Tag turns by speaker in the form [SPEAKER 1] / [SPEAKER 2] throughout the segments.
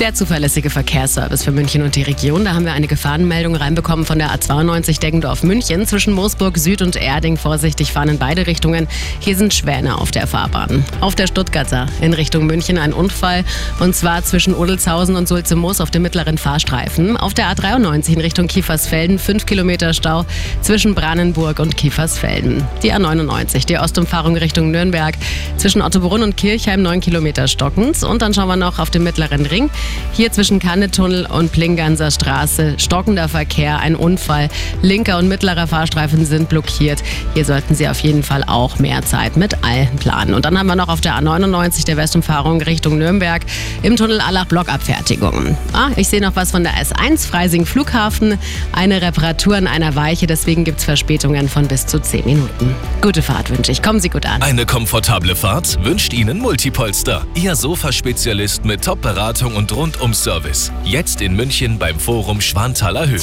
[SPEAKER 1] Der zuverlässige Verkehrsservice für München und die Region. Da haben wir eine Gefahrenmeldung reinbekommen von der A92 Deggendorf München zwischen Moosburg Süd und Erding. Vorsichtig fahren in beide Richtungen. Hier sind Schwäne auf der Fahrbahn. Auf der Stuttgarter in Richtung München ein Unfall und zwar zwischen Odelshausen und Sulze-Moos auf dem mittleren Fahrstreifen. Auf der A93 in Richtung Kiefersfelden 5 Kilometer Stau zwischen Brandenburg und Kiefersfelden. Die A99, die Ostumfahrung Richtung Nürnberg zwischen Ottobrunn und Kirchheim 9 Kilometer stockend. Und dann schauen wir noch auf den mittleren Ring. Hier zwischen Kannetunnel und Plinganser Straße stockender Verkehr, ein Unfall. Linker und mittlerer Fahrstreifen sind blockiert. Hier sollten Sie auf jeden Fall auch mehr Zeit mit allen planen. Und dann haben wir noch auf der A99 der Westumfahrung Richtung Nürnberg im Tunnel Allach Blockabfertigung. Ah, ich sehe noch was von der S1 Freising Flughafen. Eine Reparatur an einer Weiche, deswegen gibt es Verspätungen von bis zu 10 Minuten. Gute Fahrt wünsche ich. Kommen Sie gut an.
[SPEAKER 2] Eine komfortable Fahrt wünscht Ihnen Multipolster. Ihr Sofaspezialist mit Top-Beratung und Rundum-Service. Jetzt in München beim Forum Schwanthaler Höhe.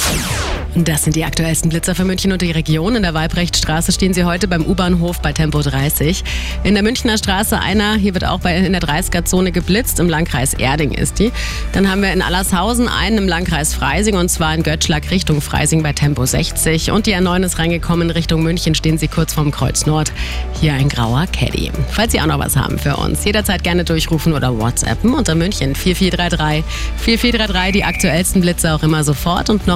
[SPEAKER 1] Das sind die aktuellsten Blitzer für München und die Region. In der Weibrechtstraße stehen sie heute beim U-Bahnhof bei Tempo 30. In der Münchner Straße einer, hier wird auch bei, in der 30er-Zone geblitzt, im Landkreis Erding ist die. Dann haben wir in Allershausen einen im Landkreis Freising und zwar in Göttschlag Richtung Freising bei Tempo 60. Und die R9 ist reingekommen Richtung München, stehen sie kurz vorm Kreuz Nord. Hier ein grauer Caddy. Falls Sie auch noch was haben für uns, jederzeit gerne durchrufen oder WhatsAppen unter München 4433 4433, die aktuellsten Blitze auch immer sofort und noch